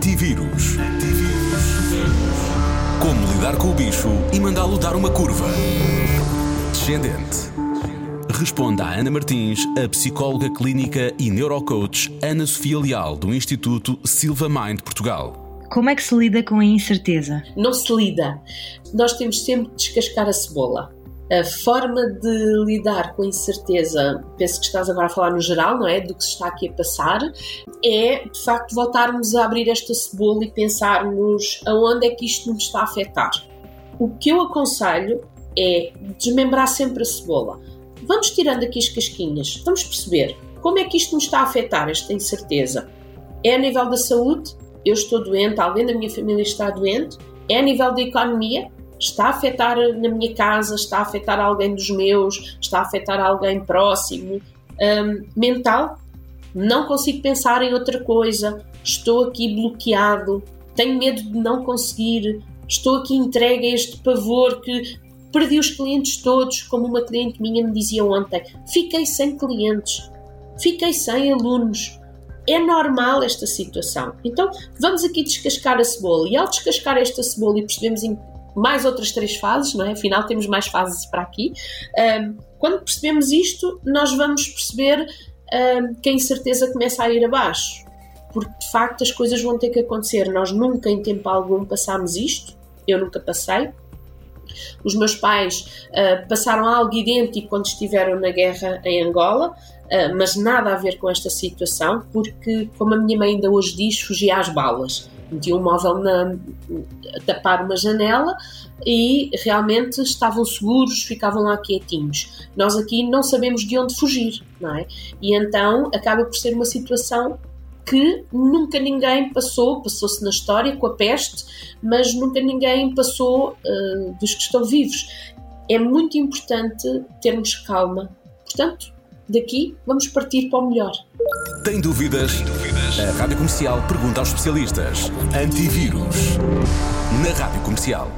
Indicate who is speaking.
Speaker 1: Antivírus. Como lidar com o bicho e mandá-lo dar uma curva. Descendente. Responda a Ana Martins, a psicóloga clínica e neurocoach Ana Sofia Leal, do Instituto Silva Mind Portugal.
Speaker 2: Como é que se lida com a incerteza?
Speaker 3: Não se lida. Nós temos sempre de descascar a cebola a forma de lidar com a incerteza, penso que estás agora a falar no geral, não é? Do que se está aqui a passar, é de facto voltarmos a abrir esta cebola e pensarmos aonde é que isto nos está a afetar. O que eu aconselho é desmembrar sempre a cebola. Vamos tirando aqui as casquinhas, vamos perceber como é que isto nos está a afetar, esta incerteza. É a nível da saúde, eu estou doente, alguém da minha família está doente, é a nível da economia, está a afetar na minha casa, está a afetar alguém dos meus, está a afetar alguém próximo, um, mental, não consigo pensar em outra coisa, estou aqui bloqueado, tenho medo de não conseguir, estou aqui entregue a este pavor que perdi os clientes todos, como uma cliente minha me dizia ontem, fiquei sem clientes, fiquei sem alunos. É normal esta situação. Então, vamos aqui descascar a cebola. E ao descascar esta cebola e percebemos mais outras três fases, não é? Afinal, temos mais fases para aqui. Um, quando percebemos isto, nós vamos perceber um, que a incerteza começa a ir abaixo, porque de facto as coisas vão ter que acontecer. Nós nunca, em tempo algum, passámos isto, eu nunca passei. Os meus pais uh, passaram algo idêntico quando estiveram na guerra em Angola, uh, mas nada a ver com esta situação, porque, como a minha mãe ainda hoje diz, fugia às balas metiam um móvel na, tapar uma janela e realmente estavam seguros, ficavam lá quietinhos. Nós aqui não sabemos de onde fugir, não é? E então acaba por ser uma situação que nunca ninguém passou, passou-se na história com a peste, mas nunca ninguém passou uh, dos que estão vivos. É muito importante termos calma. Portanto, daqui vamos partir para o melhor.
Speaker 1: Tem dúvidas? Tem dúvidas? A Rádio Comercial pergunta aos especialistas. Antivírus. Na Rádio Comercial.